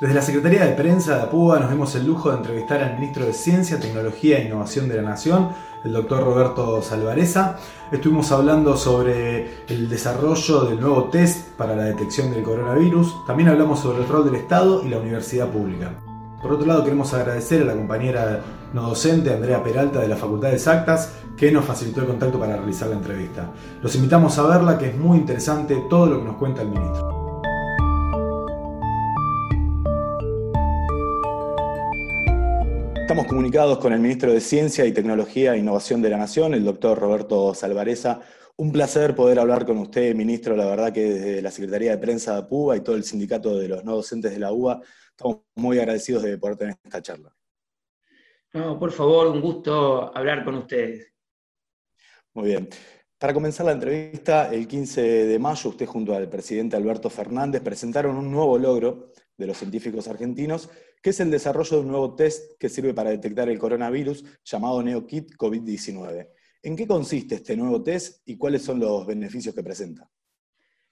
Desde la Secretaría de Prensa de APUA nos dimos el lujo de entrevistar al ministro de Ciencia, Tecnología e Innovación de la Nación, el doctor Roberto Salvareza. Estuvimos hablando sobre el desarrollo del nuevo test para la detección del coronavirus. También hablamos sobre el rol del Estado y la universidad pública. Por otro lado, queremos agradecer a la compañera no docente Andrea Peralta de la Facultad de Exactas que nos facilitó el contacto para realizar la entrevista. Los invitamos a verla, que es muy interesante todo lo que nos cuenta el ministro. Estamos comunicados con el ministro de Ciencia y Tecnología e Innovación de la Nación, el doctor Roberto Salvareza. Un placer poder hablar con usted, ministro. La verdad que desde la Secretaría de Prensa de APUA y todo el sindicato de los no docentes de la UBA, estamos muy agradecidos de poder tener esta charla. No, por favor, un gusto hablar con ustedes. Muy bien. Para comenzar la entrevista, el 15 de mayo, usted junto al presidente Alberto Fernández presentaron un nuevo logro de los científicos argentinos que es el desarrollo de un nuevo test que sirve para detectar el coronavirus llamado NeoKit COVID-19. ¿En qué consiste este nuevo test y cuáles son los beneficios que presenta?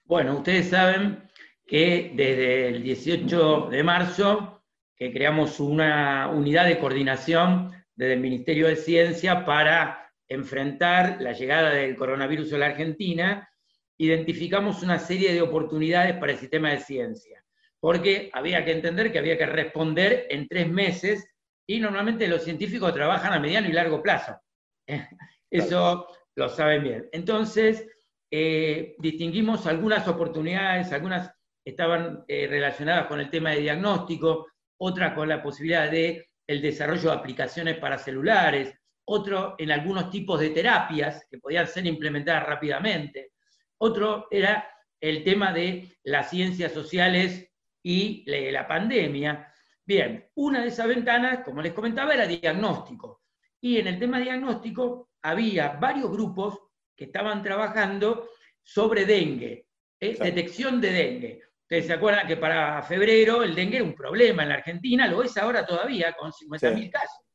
Bueno, ustedes saben que desde el 18 de marzo que creamos una unidad de coordinación desde el Ministerio de Ciencia para enfrentar la llegada del coronavirus a la Argentina, identificamos una serie de oportunidades para el sistema de ciencia porque había que entender que había que responder en tres meses y normalmente los científicos trabajan a mediano y largo plazo. Eso lo saben bien. Entonces, eh, distinguimos algunas oportunidades, algunas estaban eh, relacionadas con el tema de diagnóstico, otras con la posibilidad de desarrollo de aplicaciones para celulares, otro en algunos tipos de terapias que podían ser implementadas rápidamente, otro era el tema de las ciencias sociales y la pandemia. Bien, una de esas ventanas, como les comentaba, era diagnóstico. Y en el tema diagnóstico había varios grupos que estaban trabajando sobre dengue, ¿eh? detección de dengue. Ustedes se acuerdan que para febrero el dengue era un problema en la Argentina, lo es ahora todavía, con 50.000 casos.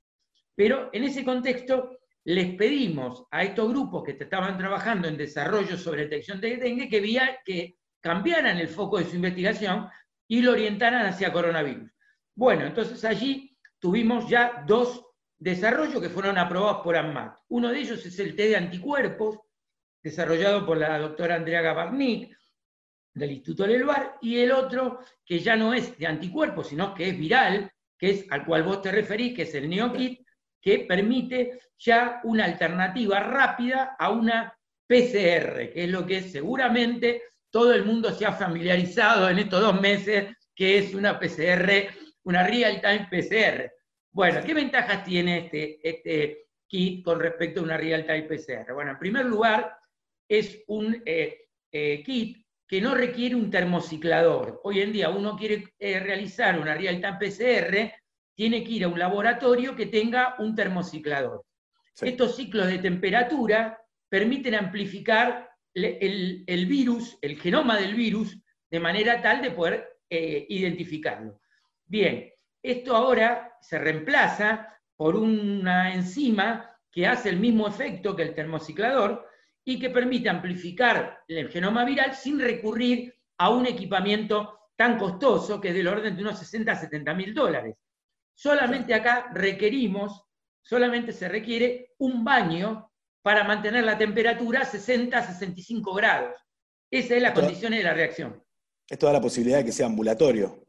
Pero en ese contexto les pedimos a estos grupos que estaban trabajando en desarrollo sobre detección de dengue que, vía, que cambiaran el foco de su investigación y lo orientaran hacia coronavirus. Bueno, entonces allí tuvimos ya dos desarrollos que fueron aprobados por ANMAT. Uno de ellos es el té de anticuerpos, desarrollado por la doctora Andrea Gabarnik, del Instituto Lelvar, y el otro, que ya no es de anticuerpos, sino que es viral, que es al cual vos te referís, que es el NeoKit, que permite ya una alternativa rápida a una PCR, que es lo que seguramente todo el mundo se ha familiarizado en estos dos meses que es una PCR, una real-time PCR. Bueno, ¿qué ventajas tiene este, este kit con respecto a una real-time PCR? Bueno, en primer lugar, es un eh, eh, kit que no requiere un termociclador. Hoy en día uno quiere eh, realizar una real-time PCR, tiene que ir a un laboratorio que tenga un termociclador. Estos ciclos de temperatura permiten amplificar el, virus, el genoma del virus, de manera tal de poder eh, identificarlo. Bien, esto ahora se reemplaza por una enzima que hace el mismo efecto que el termociclador y que permite amplificar el genoma viral sin recurrir a un equipamiento tan costoso que es del orden de unos 60 a 70 mil dólares. Solamente acá requerimos, solamente se requiere un baño para mantener la temperatura a 60 a 65 grados. Esa es la condición de la reacción. Es toda la posibilidad de que sea ambulatorio,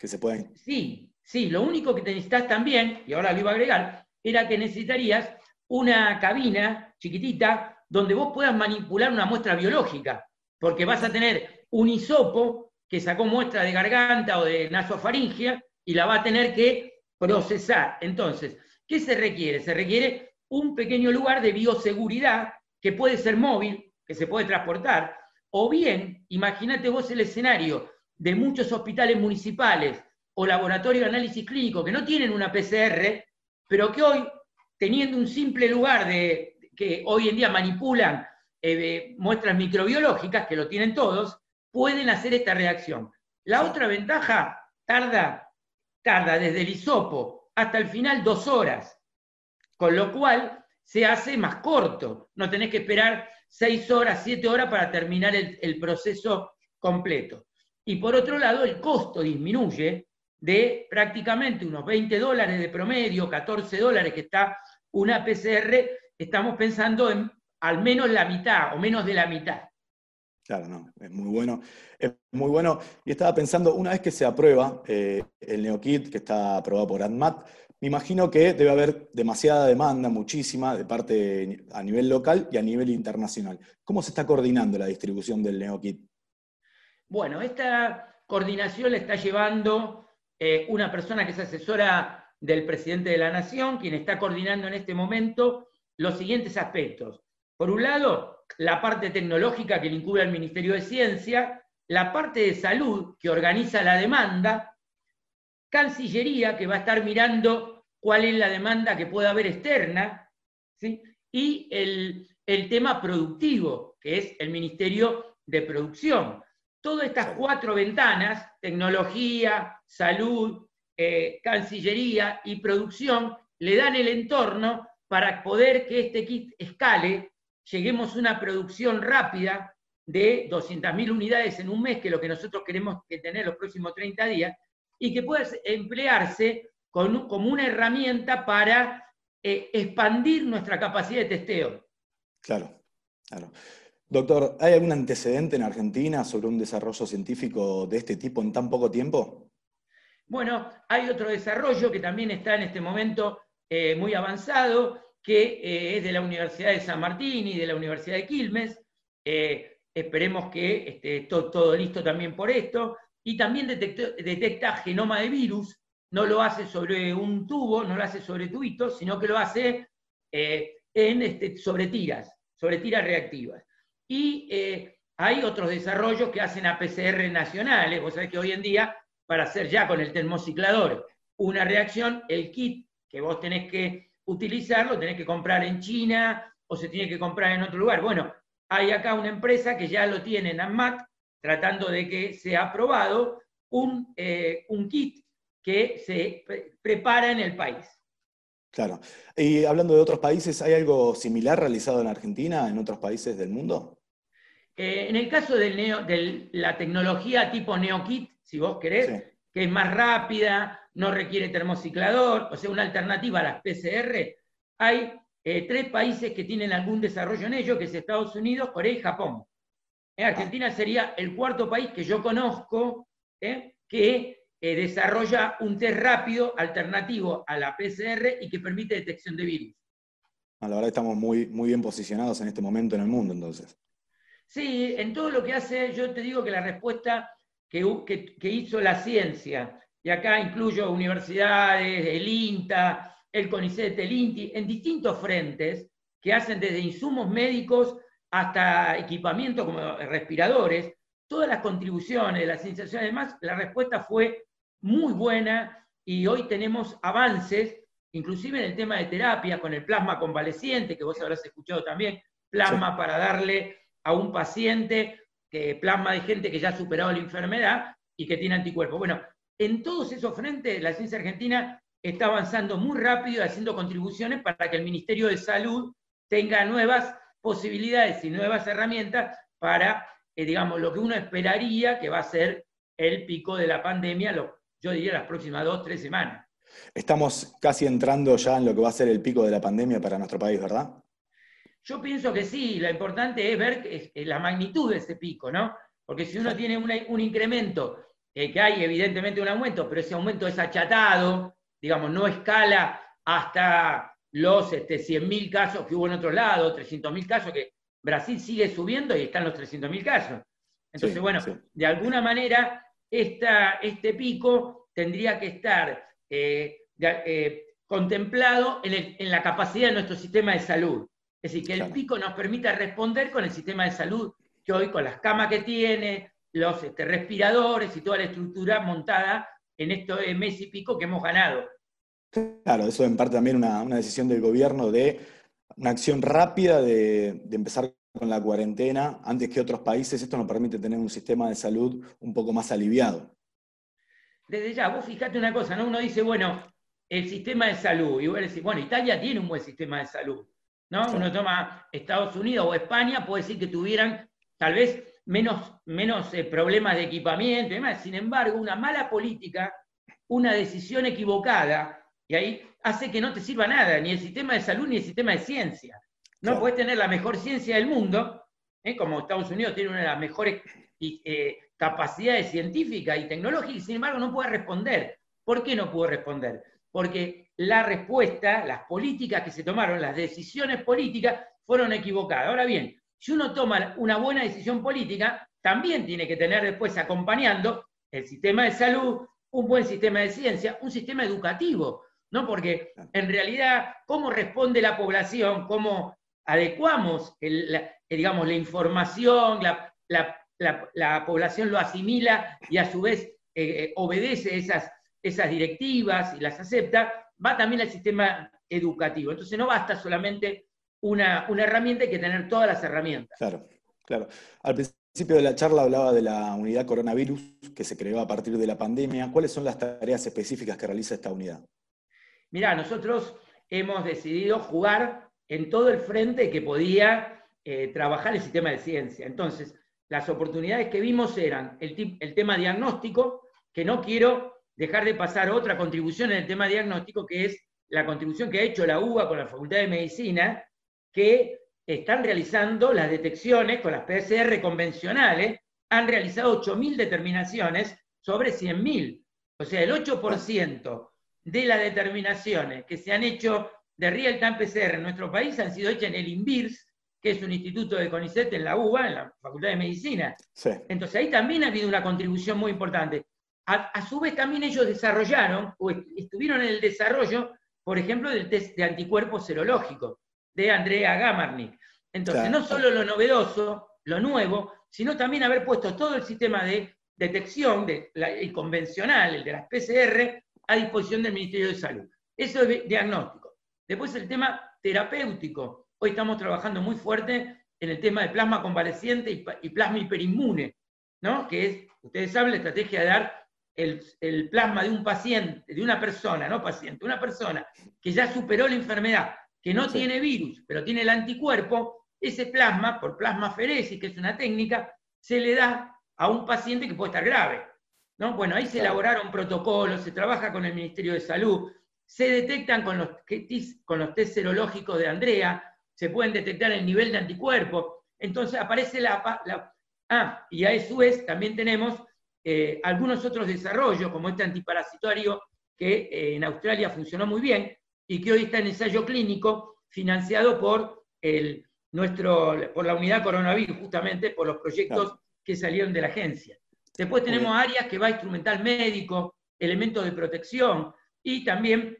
que se pueden... Sí, sí, lo único que necesitas también, y ahora lo iba a agregar, era que necesitarías una cabina chiquitita donde vos puedas manipular una muestra biológica, porque vas a tener un hisopo que sacó muestra de garganta o de nasofaringia y la va a tener que procesar. Entonces, ¿qué se requiere? Se requiere un pequeño lugar de bioseguridad que puede ser móvil, que se puede transportar, o bien, imagínate vos el escenario de muchos hospitales municipales o laboratorios de análisis clínico que no tienen una PCR, pero que hoy, teniendo un simple lugar de, que hoy en día manipulan eh, muestras microbiológicas, que lo tienen todos, pueden hacer esta reacción. La otra ventaja tarda, tarda desde el hisopo hasta el final dos horas con lo cual se hace más corto. No tenés que esperar seis horas, siete horas para terminar el, proceso completo. Y por otro lado, el costo disminuye de prácticamente unos 20 dólares de promedio, 14 dólares que está una PCR, estamos pensando en al menos la mitad o menos de la mitad. Claro, no, es muy bueno. Es muy bueno. Y estaba pensando, una vez que se aprueba eh, el NeoKit, que está aprobado por ANMAT, me imagino que debe haber demasiada demanda, muchísima, de parte a nivel local y a nivel internacional. ¿Cómo se está coordinando la distribución del NeoKit? Bueno, esta coordinación la está llevando eh, una persona que es asesora del presidente de la Nación, quien está coordinando en este momento los siguientes aspectos. Por un lado, la parte tecnológica que incluye al Ministerio de Ciencia, la parte de salud que organiza la demanda, Cancillería que va a estar mirando cuál es la demanda que puede haber externa, y el, el tema productivo, que es el Ministerio de Producción. Todas estas cuatro ventanas, tecnología, salud, eh, Cancillería y producción, le dan el entorno para poder que este kit escale, lleguemos a una producción rápida de 200.000 unidades en un mes, que es lo que nosotros queremos tener los próximos 30 días, y que pueda emplearse como una herramienta para eh, expandir nuestra capacidad de testeo. Claro, claro. Doctor, ¿hay algún antecedente en Argentina sobre un desarrollo científico de este tipo en tan poco tiempo? Bueno, hay otro desarrollo que también está en este momento eh, muy avanzado, que eh, es de la Universidad de San Martín y de la Universidad de Quilmes. Esperemos que esté todo, listo también por esto. Y también detecta genoma de virus, no lo hace sobre un tubo, no lo hace sobre tubitos, sino que lo hace en, este, sobre tiras, sobre tiras reactivas. Y eh, hay otros desarrollos que hacen a PCR nacionales. Vos sabés que hoy en día, para hacer ya con el termociclador una reacción, el kit que vos tenés que utilizar lo tenés que comprar en China o se tiene que comprar en otro lugar. Bueno, hay acá una empresa que ya lo tiene en ANMAT, tratando de que sea aprobado un, eh, un kit que se prepara en el país. Claro. Y hablando de otros países, ¿hay algo similar realizado en Argentina, en otros países del mundo? Eh, en el caso de la tecnología tipo NeoKit, si vos querés, que es más rápida, no requiere termociclador, o sea, una alternativa a las PCR, hay eh, tres países que tienen algún desarrollo en ello, que es Estados Unidos, Corea y Japón. Eh, Argentina sería el cuarto país que yo conozco que desarrolla un test rápido alternativo a la PCR y que permite detección de virus. A la verdad estamos muy, muy bien posicionados en este momento en el mundo, entonces. Sí, en todo lo que hace, yo te digo que la respuesta que, hizo la ciencia, y acá incluyo universidades, el INTA, el CONICET, el INTI, en distintos frentes, que hacen desde insumos médicos hasta equipamiento como respiradores, todas las contribuciones de la ciencia y además la respuesta fue muy buena y hoy tenemos avances, inclusive en el tema de terapia, con el plasma convaleciente, que vos habrás escuchado también, plasma para darle a un paciente que plasma de gente que ya ha superado la enfermedad y que tiene anticuerpos. Bueno, en todos esos frentes la ciencia argentina está avanzando muy rápido haciendo contribuciones para que el Ministerio de Salud tenga nuevas posibilidades y nuevas herramientas para, eh, digamos, lo que uno esperaría que va a ser el pico de la pandemia, lo, yo diría las próximas dos, tres semanas. Estamos casi entrando ya en lo que va a ser el pico de la pandemia para nuestro país, ¿verdad? Yo pienso que sí, lo importante es ver la magnitud de ese pico, ¿no? Porque si uno tiene un incremento, eh, que hay evidentemente un aumento, pero ese aumento es achatado, digamos, no escala hasta los este, 100.000 casos que hubo en otro lado, 300.000 casos, que Brasil sigue subiendo y están los 300.000 casos. Entonces, bueno, de alguna manera, este pico tendría que estar eh, eh, contemplado en la capacidad de nuestro sistema de salud. Es decir, que el pico nos permita responder con el sistema de salud que hoy, con las camas que tiene, los este, respiradores y toda la estructura montada en esto de mes y pico que hemos ganado. Claro, eso en parte también una, una decisión del gobierno de una acción rápida de, empezar con la cuarentena antes que otros países. Esto nos permite tener un sistema de salud un poco más aliviado. Desde ya, vos fijate una cosa, ¿no? Uno dice, bueno, el sistema de salud, y vos decís, bueno, Italia tiene un buen sistema de salud. ¿no? Uno toma Estados Unidos o España, puede decir que tuvieran tal vez menos, menos eh, problemas de equipamiento y demás. Sin embargo, una mala política una decisión equivocada y ahí hace que no te sirva nada, ni el sistema de salud ni el sistema de ciencia. No puedes tener la mejor ciencia del mundo, ¿eh? como Estados Unidos tiene una de las mejores eh, capacidades científicas y tecnológicas, y sin embargo no puede responder. ¿Por qué no pudo responder? Porque la respuesta, las políticas que se tomaron, las decisiones políticas, fueron equivocadas. Ahora bien, si uno toma una buena decisión política, también tiene que tener después acompañando el sistema de salud, un buen sistema de ciencia, un sistema educativo, ¿no? Porque en realidad, ¿cómo responde la población? ¿Cómo adecuamos la, digamos, la información? La, población lo asimila y a su vez eh, eh, obedece esas, esas directivas y las acepta, va también al sistema educativo. Entonces no basta solamente una, una herramienta, hay que tener todas las herramientas. Claro, claro. Al principio de la charla hablaba de la unidad coronavirus que se creó a partir de la pandemia. ¿Cuáles son las tareas específicas que realiza esta unidad? Mirá, nosotros hemos decidido jugar en todo el frente que podía eh, trabajar el sistema de ciencia. Entonces, las oportunidades que vimos eran el, tema diagnóstico, que no quiero dejar de pasar otra contribución en el tema diagnóstico, que es la contribución que ha hecho la UBA con la Facultad de Medicina, que están realizando las detecciones con las PCR convencionales, han realizado 8.000 determinaciones sobre 100.000. O sea, el 8% de las determinaciones que se han hecho de real-time PCR en nuestro país han sido hechas en el INVIRS, que es un instituto de CONICET en la UBA, en la Facultad de Medicina. Entonces ahí también ha habido una contribución muy importante. A, su vez también ellos desarrollaron, o estuvieron en el desarrollo, por ejemplo, del test de anticuerpos serológicos de Andrea Gamarnik. Entonces, no solo lo novedoso, lo nuevo, sino también haber puesto todo el sistema de detección, de el convencional, el de las PCR, a disposición del Ministerio de Salud. Eso es diagnóstico. Después el tema terapéutico. Hoy estamos trabajando muy fuerte en el tema de plasma convaleciente y, plasma hiperinmune, ¿no? que es, ustedes saben, la estrategia de dar el, plasma de un paciente, de una persona, no paciente, una persona que ya superó la enfermedad, que no tiene virus, pero tiene el anticuerpo, ese plasma, por plasmaferesis, que es una técnica, se le da a un paciente que puede estar grave. Bueno, ahí se elaboraron protocolos, se trabaja con el Ministerio de Salud, se detectan con los, con los test serológicos de Andrea, se pueden detectar el nivel de anticuerpos. Entonces aparece la... ah, y a su vez también tenemos eh, algunos otros desarrollos, como este antiparasitario que eh, en Australia funcionó muy bien y que hoy está en ensayo clínico financiado por, el, nuestro, por la unidad coronavirus, justamente por los proyectos que salieron de la agencia. Después tenemos áreas que va instrumental médico, elementos de protección y también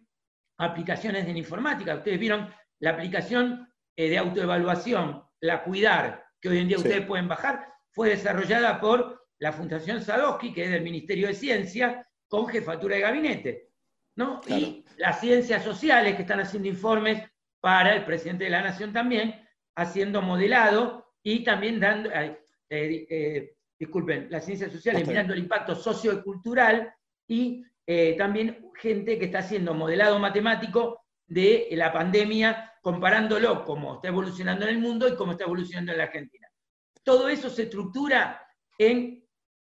aplicaciones de la informática. Ustedes vieron la aplicación eh, de autoevaluación, la Cuidar, que hoy en día ustedes pueden bajar, fue desarrollada por la Fundación Sadowski, que es del Ministerio de Ciencia, con jefatura de gabinete. ¿no? Y las ciencias sociales que están haciendo informes para el presidente de la Nación también, haciendo modelado y también dando, eh, eh, disculpen, las ciencias sociales mirando el impacto sociocultural y eh, también gente que está haciendo modelado matemático de la pandemia, comparándolo cómo está evolucionando en el mundo y cómo está evolucionando en la Argentina. Todo eso se estructura en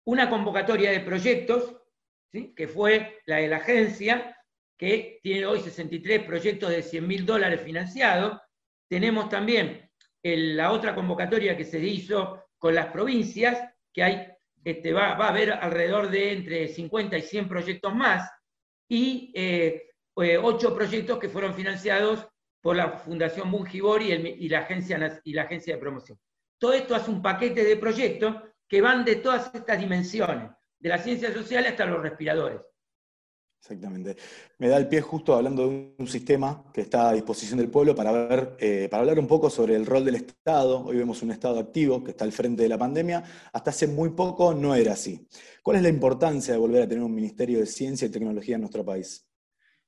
una convocatoria de proyectos, que fue la de la agencia, que tiene hoy 63 proyectos de 100 mil dólares financiados. Tenemos también la otra convocatoria que se hizo con las provincias, que hay, este, va, a haber alrededor de entre 50 y 100 proyectos más, y eh, eh, ocho proyectos que fueron financiados por la Fundación Bungibori y, la agencia, y la Agencia de Promoción. Todo esto hace un paquete de proyectos que van de todas estas dimensiones, de las ciencias sociales hasta los respiradores. Exactamente. Me da el pie justo hablando de un sistema que está a disposición del pueblo para, ver, eh, para hablar un poco sobre el rol del Estado. Hoy vemos un Estado activo que está al frente de la pandemia. Hasta hace muy poco no era así. ¿Cuál es la importancia de volver a tener un Ministerio de Ciencia y Tecnología en nuestro país?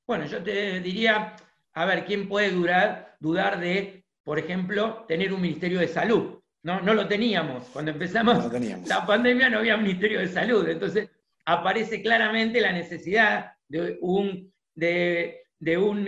Bueno, yo te diría, a ver, ¿quién puede dudar de, por ejemplo, tener un Ministerio de Salud? No, no lo teníamos. Cuando empezamos la pandemia no había Ministerio de Salud. Entonces aparece claramente la necesidad de, un, de, un,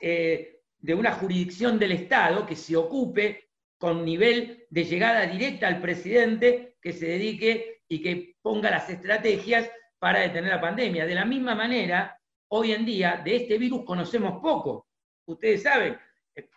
eh, de una jurisdicción del Estado que se ocupe con nivel de llegada directa al presidente, que se dedique y que ponga las estrategias para detener la pandemia. De la misma manera, hoy en día de este virus conocemos poco. Ustedes saben,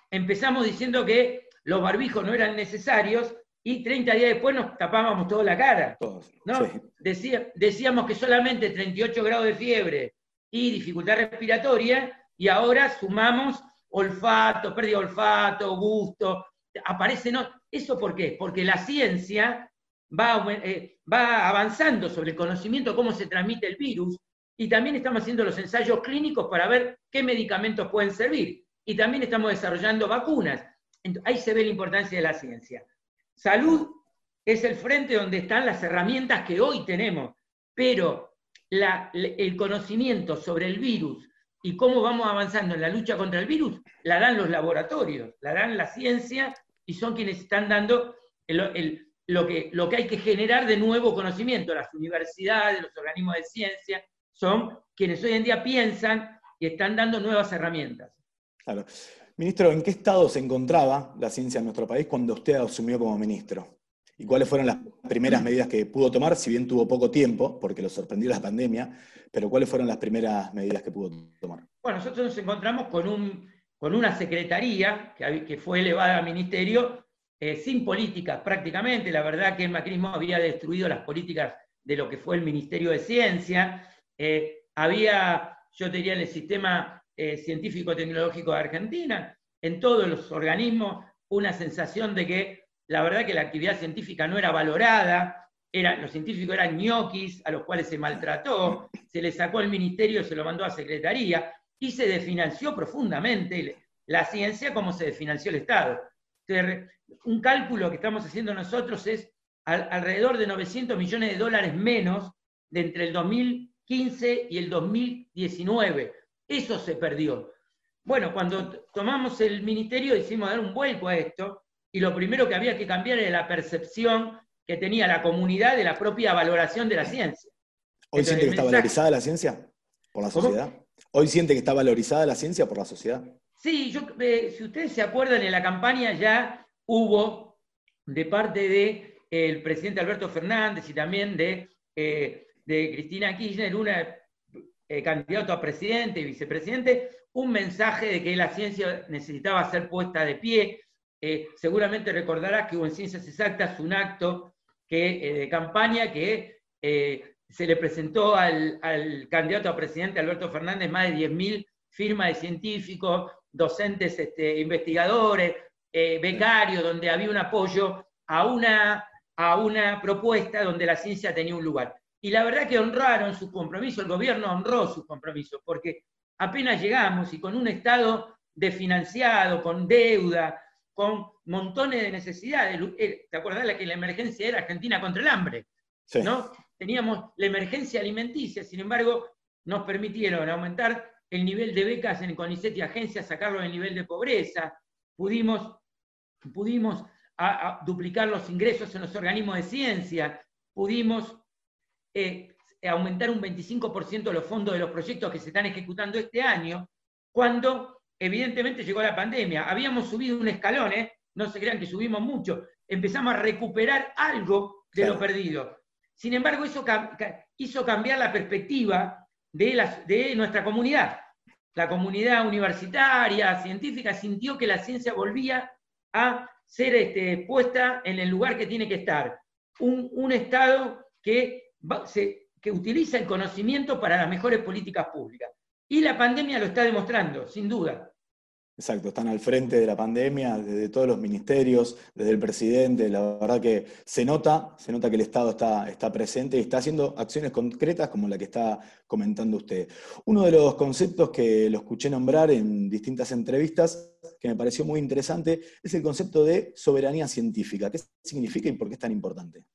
empezamos diciendo que los barbijos no eran necesarios y 30 días después nos tapábamos toda la cara. ¿no? decíamos que solamente 38 grados de fiebre y dificultad respiratoria y ahora sumamos olfato, pérdida de olfato, gusto, aparece, ¿no? ¿Eso por qué? Porque la ciencia va, eh, va avanzando sobre el conocimiento de cómo se transmite el virus y también estamos haciendo los ensayos clínicos para ver qué medicamentos pueden servir. Y también estamos desarrollando vacunas. ahí se ve la importancia de la ciencia. Salud es el frente donde están las herramientas que hoy tenemos, pero el conocimiento sobre el virus y cómo vamos avanzando en la lucha contra el virus, la dan los laboratorios, la dan la ciencia y son quienes están dando lo, que, lo que hay que generar de nuevo conocimiento. Las universidades, los organismos de ciencia, son quienes hoy en día piensan y están dando nuevas herramientas. Claro. Ministro, ¿en qué estado se encontraba la ciencia en nuestro país cuando usted asumió como ministro? ¿Y cuáles fueron las primeras medidas que pudo tomar, si bien tuvo poco tiempo, porque lo sorprendió la pandemia, pero cuáles fueron las primeras medidas que pudo tomar? Bueno, nosotros nos encontramos con, un, con una secretaría que, fue elevada al ministerio eh, sin políticas prácticamente. La verdad que el macrismo había destruido las políticas de lo que fue el Ministerio de Ciencia. Eh, había, yo diría, en el sistema eh, científico-tecnológico de Argentina, en todos los organismos, una sensación de que la verdad que la actividad científica no era valorada, era, los científicos eran ñoquis a los cuales se maltrató, se le sacó el ministerio, se lo mandó a secretaría y se desfinanció profundamente la ciencia como se desfinanció el Estado un cálculo que estamos haciendo nosotros es alrededor de 900 millones de dólares menos de entre el 2015 y el 2019. Eso se perdió. Bueno, cuando tomamos el ministerio hicimos dar un vuelco a esto y lo primero que había que cambiar era la percepción que tenía la comunidad de la propia valoración de la ciencia. ¿Hoy siente que está valorizada la ciencia por la sociedad? ¿Hoy siente que está valorizada la ciencia por la sociedad? Sí, yo, eh, si ustedes se acuerdan, en la campaña ya hubo de parte del el presidente Alberto Fernández y también de, eh, de Cristina Kirchner, un eh, candidato a presidente y vicepresidente, un mensaje de que la ciencia necesitaba ser puesta de pie. seguramente recordarás que hubo en Ciencias Exactas un acto que, de campaña que se le presentó al, al, candidato a presidente Alberto Fernández más de 10.000 firmas de científicos, docentes este, investigadores, eh, becarios, donde había un apoyo a una, a una propuesta donde la ciencia tenía un lugar. Y la verdad que honraron su compromiso, el gobierno honró su compromiso, porque apenas llegamos y con un Estado desfinanciado, con deuda, con montones de necesidades. Eh, ¿Te acordás la que la emergencia era Argentina contra el hambre? ¿no? Teníamos la emergencia alimenticia, sin embargo, nos permitieron aumentar el nivel de becas en CONICET y agencias, sacarlo del nivel de pobreza, pudimos, pudimos duplicar los ingresos en los organismos de ciencia, pudimos eh, aumentar un 25% los fondos de los proyectos que se están ejecutando este año, cuando evidentemente llegó la pandemia. Habíamos subido un escalón, ¿eh? no se crean que subimos mucho, empezamos a recuperar algo de lo perdido. Sin embargo, eso hizo cambiar la perspectiva de, nuestra comunidad. La comunidad universitaria, científica, sintió que la ciencia volvía a ser este, puesta en el lugar que tiene que estar. Un, Estado que, que utiliza el conocimiento para las mejores políticas públicas. Y la pandemia lo está demostrando, sin duda. Exacto, están al frente de la pandemia, desde todos los ministerios, desde el presidente, la verdad que se nota, se nota que el Estado está, está presente y está haciendo acciones concretas como la que está comentando usted. Uno de los conceptos que lo escuché nombrar en distintas entrevistas, que me pareció muy interesante, es el concepto de soberanía científica. ¿Qué significa y por qué es tan importante?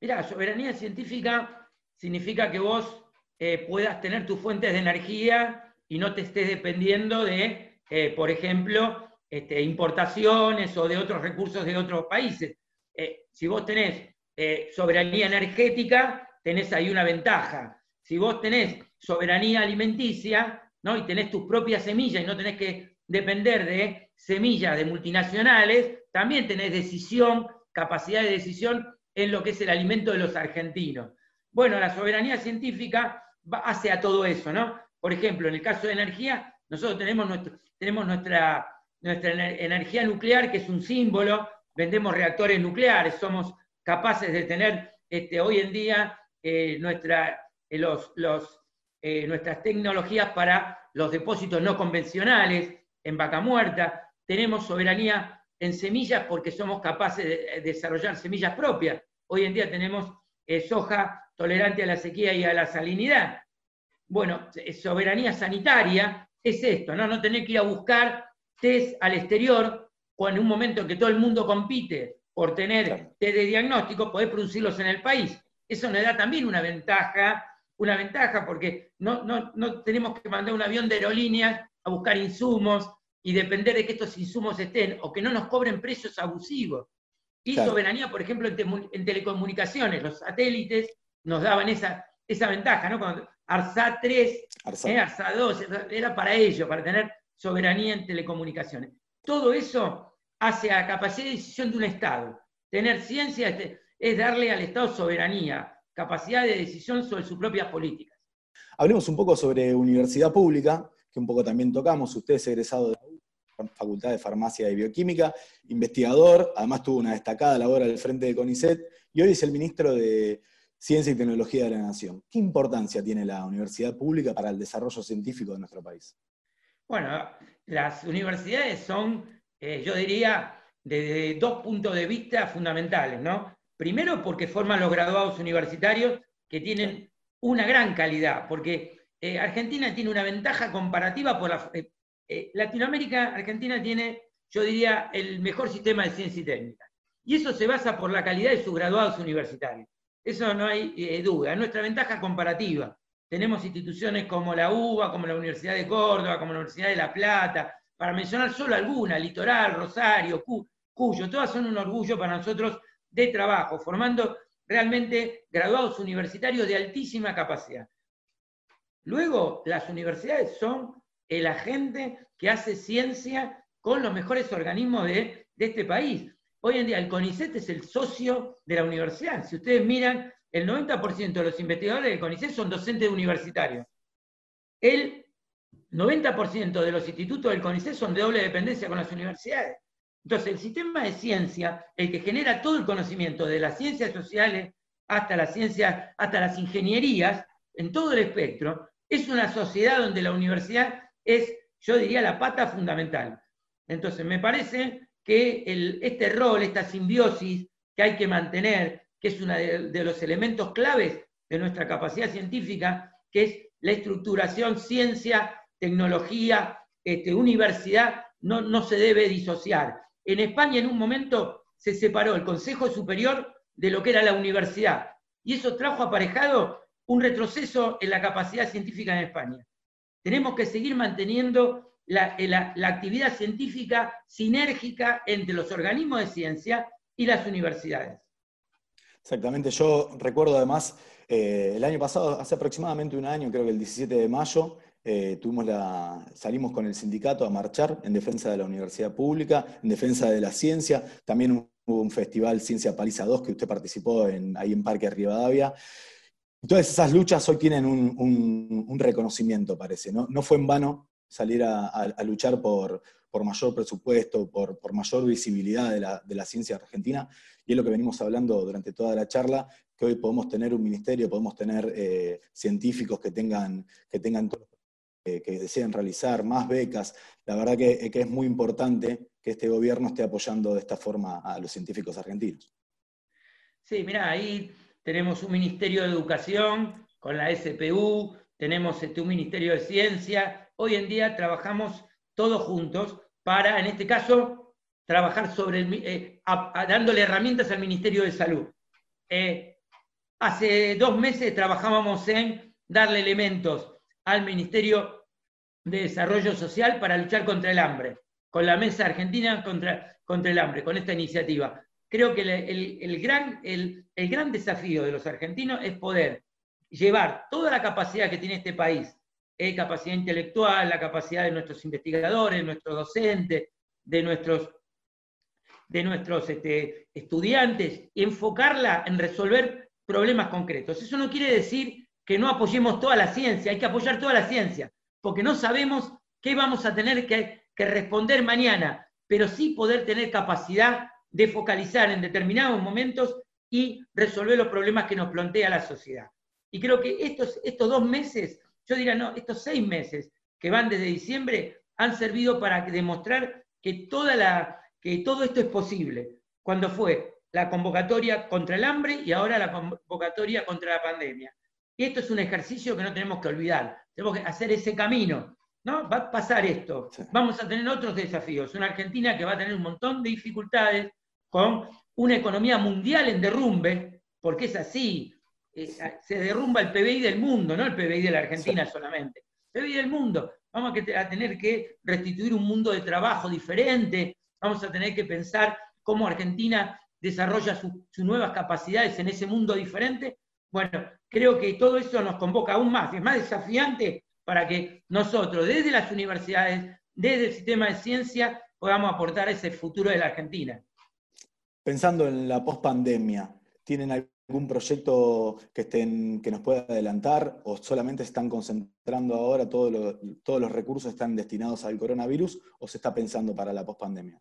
Mira, soberanía científica significa que vos eh, puedas tener tus fuentes de energía y no te estés dependiendo de eh, por ejemplo, este, importaciones o de otros recursos de otros países. Eh, si vos tenés soberanía energética, tenés ahí una ventaja. Si vos tenés soberanía alimenticia, ¿no? y tenés tus propias semillas y no tenés que depender de semillas de multinacionales, también tenés decisión, capacidad de decisión en lo que es el alimento de los argentinos. Bueno, la soberanía científica hace a todo eso, ¿no? Por ejemplo, en el caso de energía, nosotros tenemos, tenemos nuestra, nuestra energía nuclear, que es un símbolo, vendemos reactores nucleares, somos capaces de tener este, hoy en día eh, nuestra, eh, los, eh, nuestras tecnologías para los depósitos no convencionales en vaca muerta, tenemos soberanía en semillas porque somos capaces de desarrollar semillas propias. Hoy en día tenemos soja tolerante a la sequía y a la salinidad. Bueno, soberanía sanitaria es esto, ¿no? No tener que ir a buscar test al exterior o en un momento en que todo el mundo compite por tener test de diagnóstico, poder producirlos en el país. Eso nos da también una ventaja, una ventaja porque no, no, tenemos que mandar un avión de aerolíneas a buscar insumos y depender de que estos insumos estén o que no nos cobren precios abusivos. Y soberanía, por ejemplo, en, telecomunicaciones, los satélites nos daban esa, esa ventaja, ¿no? Cuando ARSA 3, ARSA. 2, era para ello, para tener soberanía en telecomunicaciones. Todo eso hace a capacidad de decisión de un Estado. Tener ciencia es darle al Estado soberanía, capacidad de decisión sobre sus propias políticas. Hablemos un poco sobre universidad pública, que un poco también tocamos. Usted es egresado de la Facultad de Farmacia y Bioquímica, investigador, además tuvo una destacada labor al frente de CONICET y hoy es el ministro de Ciencia y Tecnología de la Nación. ¿Qué importancia tiene la universidad pública para el desarrollo científico de nuestro país? Bueno, las universidades son, eh, yo diría, desde dos puntos de vista fundamentales, ¿no? Primero porque forman los graduados universitarios que tienen una gran calidad, porque eh, Argentina tiene una ventaja comparativa por la... Eh, Latinoamérica, Argentina tiene, yo diría, el mejor sistema de ciencia y técnica. Y eso se basa por la calidad de sus graduados universitarios. Eso no hay duda, es nuestra ventaja comparativa. Tenemos instituciones como la UBA, como la Universidad de Córdoba, como la Universidad de La Plata, para mencionar solo algunas, Litoral, Rosario, Cuyo, todas son un orgullo para nosotros de trabajo, formando realmente graduados universitarios de altísima capacidad. Luego, las universidades son el agente que hace ciencia con los mejores organismos de, este país. Hoy en día el CONICET es el socio de la universidad. Si ustedes miran el 90% de los investigadores del CONICET son docentes universitarios. El 90% de los institutos del CONICET son de doble dependencia con las universidades. Entonces, el sistema de ciencia, el que genera todo el conocimiento, de las ciencias sociales hasta las ciencias, hasta las ingenierías, en todo el espectro, es una sociedad donde la universidad es, yo diría, la pata fundamental. Entonces, me parece que este rol, esta simbiosis que hay que mantener que es uno de, los elementos claves de nuestra capacidad científica, que es la estructuración ciencia, tecnología, este, universidad, no, no se debe disociar. En España en un momento se separó el Consejo Superior de lo que era la universidad, y eso trajo aparejado un retroceso en la capacidad científica en España. Tenemos que seguir manteniendo la, la, actividad científica sinérgica entre los organismos de ciencia y las universidades. Exactamente, yo recuerdo además eh, el año pasado, hace aproximadamente un año, creo que el 17 de mayo, eh, tuvimos la, salimos con el sindicato a marchar en defensa de la universidad pública, en defensa de la ciencia. También hubo un festival Ciencia Paliza 2 que usted participó en, ahí en Parque Rivadavia. Todas esas luchas hoy tienen un, reconocimiento, parece. ¿no? no fue en vano salir a luchar por, mayor presupuesto, por, mayor visibilidad de la, ciencia argentina, y es lo que venimos hablando durante toda la charla, que hoy podemos tener un ministerio, podemos tener eh, científicos que tengan, que tengan que deseen realizar más becas. La verdad que, que es muy importante que este gobierno esté apoyando de esta forma a los científicos argentinos. Sí, mira, ahí tenemos un Ministerio de Educación con la SPU, tenemos este, un Ministerio de Ciencia. Hoy en día trabajamos todos juntos para, en este caso, trabajar sobre el, eh, dándole herramientas al Ministerio de Salud. Eh, hace dos meses trabajábamos en darle elementos al Ministerio de Desarrollo Social para luchar contra el hambre, con la Mesa Argentina contra, contra el hambre, con esta iniciativa. Creo que el, gran, el gran desafío de los argentinos es poder llevar toda la capacidad que tiene este país capacidad intelectual, la capacidad de nuestros investigadores, nuestros docentes, de nuestros, de nuestros este, estudiantes, y enfocarla en resolver problemas concretos. Eso no quiere decir que no apoyemos toda la ciencia, hay que apoyar toda la ciencia, porque no sabemos qué vamos a tener que, que responder mañana, pero sí poder tener capacidad de focalizar en determinados momentos y resolver los problemas que nos plantea la sociedad. Y creo que estos, estos dos meses, yo diría, no, estos seis meses que van desde diciembre, han servido para demostrar que, toda la, que todo esto es posible. Cuando fue la convocatoria contra el hambre y ahora la convocatoria contra la pandemia. Y esto es un ejercicio que no tenemos que olvidar. Tenemos que hacer ese camino. ¿no? Va a pasar esto. Vamos a tener otros desafíos. Una Argentina que va a tener un montón de dificultades con una economía mundial en derrumbe, porque es así. Eh, se derrumba el PBI del mundo, no el PBI de la Argentina solamente. El PBI del mundo. Vamos a tener que restituir un mundo de trabajo diferente. Vamos a tener que pensar cómo Argentina desarrolla sus nuevas capacidades en ese mundo diferente. Bueno, creo que todo eso nos convoca aún más, es más desafiante para que nosotros, desde las universidades, desde el sistema de ciencia, podamos aportar ese futuro de la Argentina. Pensando en la pospandemia, ¿tienen algún proyecto que, estén, que nos pueda adelantar o solamente están concentrando ahora, todos los recursos están destinados al coronavirus o se está pensando para la pospandemia?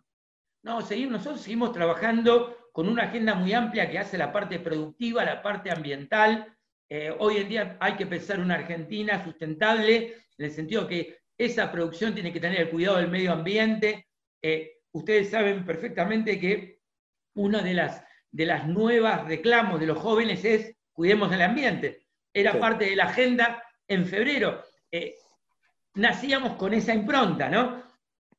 No, seguimos, nosotros seguimos trabajando con una agenda muy amplia que hace la parte productiva, la parte ambiental. Eh, hoy en día hay que pensar una Argentina sustentable, en el sentido que esa producción tiene que tener el cuidado del medio ambiente. Eh, ustedes saben perfectamente que una de las, de las nuevas reclamos de los jóvenes es cuidemos el ambiente. Era parte de la agenda en febrero. Eh, nacíamos con esa impronta, ¿no?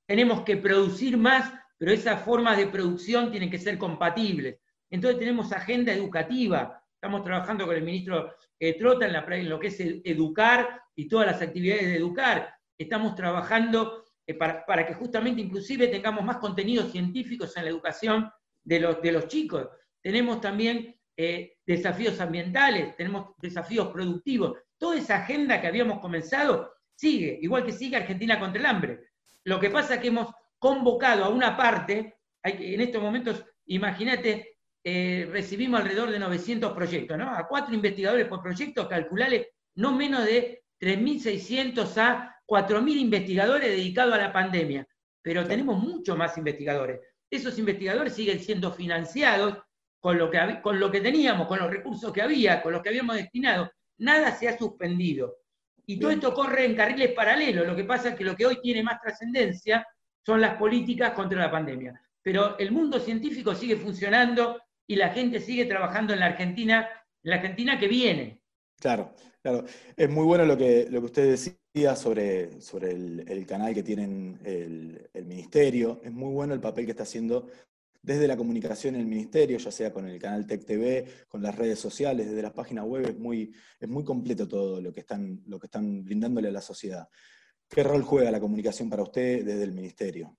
Tenemos que producir más pero esas formas de producción tienen que ser compatibles. Entonces tenemos agenda educativa, estamos trabajando con el ministro eh, Trota en, la, en lo que es educar y todas las actividades de educar. Estamos trabajando eh, para, que justamente inclusive tengamos más contenidos científicos en la educación de los, de los chicos. Tenemos también eh, desafíos ambientales, tenemos desafíos productivos. Toda esa agenda que habíamos comenzado sigue, igual que sigue Argentina contra el hambre. Lo que pasa es que hemos convocado a una parte, en estos momentos, imagínate, eh, recibimos alrededor de 900 proyectos, ¿no? A cuatro investigadores por proyecto, calculale no menos de 3.600 a 4.000 investigadores dedicados a la pandemia. Pero tenemos mucho más investigadores. Esos investigadores siguen siendo financiados con lo, que, con lo que teníamos, con los recursos que había, con los que habíamos destinado. Nada se ha suspendido. Y todo esto corre en carriles paralelos. Lo que pasa es que lo que hoy tiene más trascendencia son las políticas contra la pandemia. Pero el mundo científico sigue funcionando y la gente sigue trabajando en la Argentina, en la Argentina que viene. Claro, claro. Es muy bueno lo que, lo que usted decía sobre, sobre el, canal que tienen el, ministerio. Es muy bueno el papel que está haciendo desde la comunicación en el ministerio, ya sea con el canal Tech TV, con las redes sociales, desde las páginas web, es muy, es muy completo todo lo que, están, lo que están brindándole a la sociedad. ¿Qué rol juega la comunicación para usted desde el Ministerio?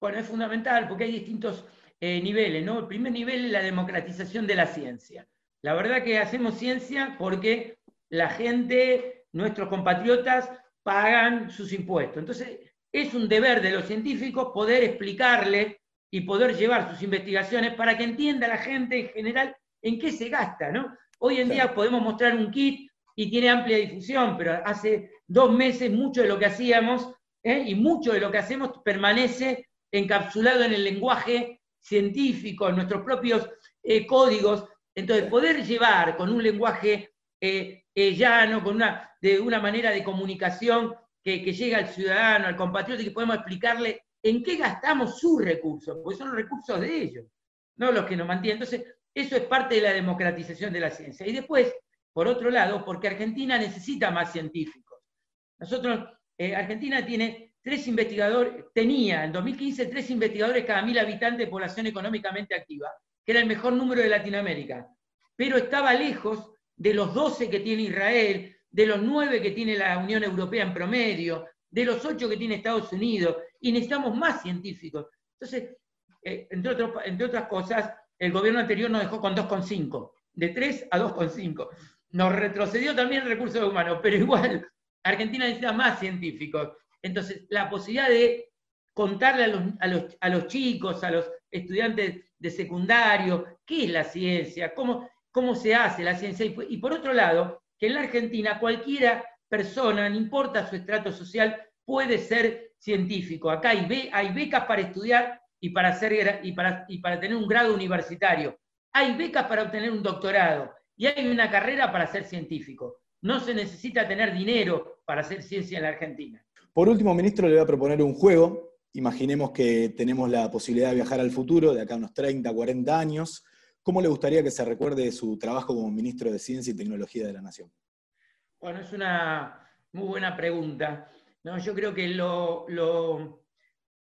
Bueno, es fundamental porque hay distintos eh, niveles, ¿no? El primer nivel es la democratización de la ciencia. La verdad que hacemos ciencia porque la gente, nuestros compatriotas, pagan sus impuestos. Entonces, es un deber de los científicos poder explicarle y poder llevar sus investigaciones para que entienda la gente en general en qué se gasta, ¿no? Hoy en día podemos mostrar un kit y tiene amplia difusión, pero hace dos meses mucho de lo que hacíamos ¿eh? y mucho de lo que hacemos permanece encapsulado en el lenguaje científico, en nuestros propios eh, códigos. Entonces, poder llevar con un lenguaje eh, llano, con una, de una manera de comunicación que, que llega al ciudadano, al compatriota, y que podemos explicarle en qué gastamos sus recursos, porque son los recursos de ellos, no los que nos mantienen. Entonces, eso es parte de la democratización de la ciencia. Y después, por otro lado, porque Argentina necesita más científicos. Nosotros, eh, Argentina tiene tres investigadores, tenía en 2015 tres investigadores cada mil habitantes de población económicamente activa, era el mejor número de Latinoamérica, pero estaba lejos de los 12 que tiene Israel, de los 9 que tiene la Unión Europea en promedio, de los 8 que tiene Estados Unidos, y necesitamos más científicos. Entonces, eh, entre, entre otras cosas, el gobierno anterior nos dejó con 2,5, de 3 a 2,5. Nos retrocedió también recursos humanos, pero igual Argentina necesita más científicos. Entonces, la posibilidad de contarle a los, chicos, a los estudiantes de secundario, qué es la ciencia, cómo, cómo se hace la ciencia. Y, por otro lado, que en la Argentina cualquiera persona, no importa su estrato social, puede ser científico. Acá hay, hay becas para estudiar y para, hacer, y, para, y para tener un grado universitario. Hay becas para obtener un doctorado y hay una carrera para ser científico. No se necesita tener dinero para hacer ciencia en la Argentina. Por último, ministro, le voy a proponer un juego. Imaginemos que tenemos la posibilidad de viajar al futuro, de acá a unos 30, 40 años. ¿Cómo le gustaría que se recuerde su trabajo como ministro de Ciencia y Tecnología de la Nación? Bueno, es una muy buena pregunta. No, yo creo que lo, lo,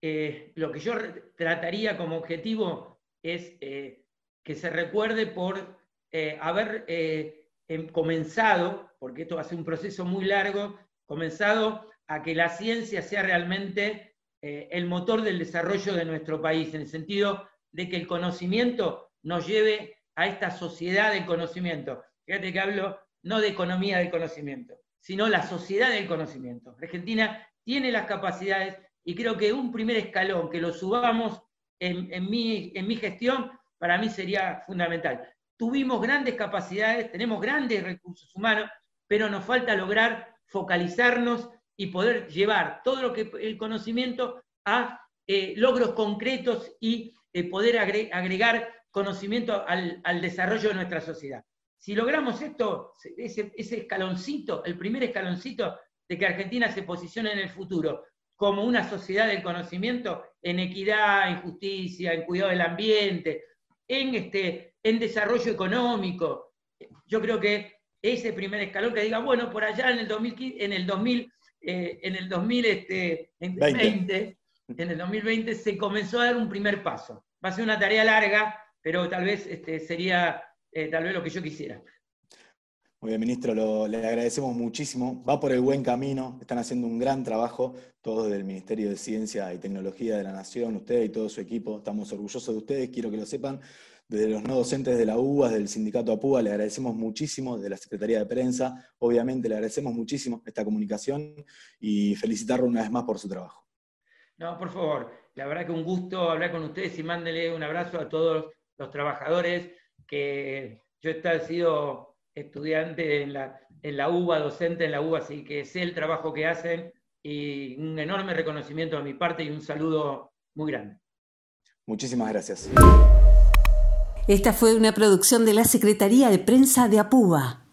eh, lo que yo trataría como objetivo es eh, que se recuerde por eh, haber em, comenzado, porque esto va a ser un proceso muy largo, comenzado a que la ciencia sea realmente eh, el motor del desarrollo de nuestro país, en el sentido de que el conocimiento nos lleve a esta sociedad del conocimiento. Fíjate que hablo no de economía del conocimiento, sino la sociedad del conocimiento. Argentina tiene las capacidades y creo que un primer escalón que lo subamos en, mi, en mi gestión, para mí sería fundamental. Tuvimos grandes capacidades, tenemos grandes recursos humanos, pero nos falta lograr focalizarnos y poder llevar todo lo que el conocimiento a eh, logros concretos y eh, poder agregar conocimiento al, desarrollo de nuestra sociedad. Si logramos esto, ese, escaloncito, el primer escaloncito de que Argentina se posicione en el futuro como una sociedad del conocimiento en equidad, en justicia, en cuidado del ambiente, en, este, en desarrollo económico, yo creo que ese primer escalón que diga, bueno, por allá en el 2015, en el 2000, eh, en el 2020, este, en el 2020 se comenzó a dar un primer paso. Va a ser una tarea larga, pero tal vez este, sería eh, tal vez lo que yo quisiera. Muy bien, ministro, le agradecemos muchísimo. Va por el buen camino, están haciendo un gran trabajo, todos del Ministerio de Ciencia y Tecnología de la Nación, usted y todo su equipo. Estamos orgullosos de ustedes, quiero que lo sepan desde los no docentes de la UBA, del sindicato APUA, le agradecemos muchísimo, de la Secretaría de Prensa, obviamente le agradecemos muchísimo esta comunicación y felicitarlo una vez más por su trabajo. No, por favor, la verdad que un gusto hablar con ustedes y mándele un abrazo a todos los trabajadores, que yo he sido estudiante en la, en la UBA, docente en la UBA, así que sé el trabajo que hacen y un enorme reconocimiento de mi parte y un saludo muy grande. Muchísimas gracias. Esta fue una producción de la Secretaría de Prensa de APUBA.